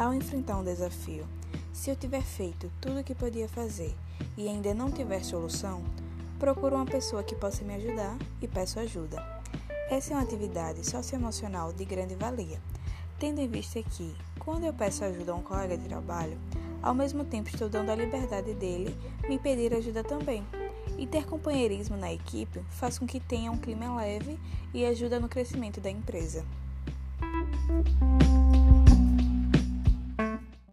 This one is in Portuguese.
Ao enfrentar um desafio. Se eu tiver feito tudo o que podia fazer e ainda não tiver solução, procuro uma pessoa que possa me ajudar e peço ajuda. Essa é uma atividade socioemocional de grande valia, tendo em vista que, quando eu peço ajuda a um colega de trabalho, ao mesmo tempo estou dando a liberdade dele me pedir ajuda também. E ter companheirismo na equipe faz com que tenha um clima leve e ajuda no crescimento da empresa.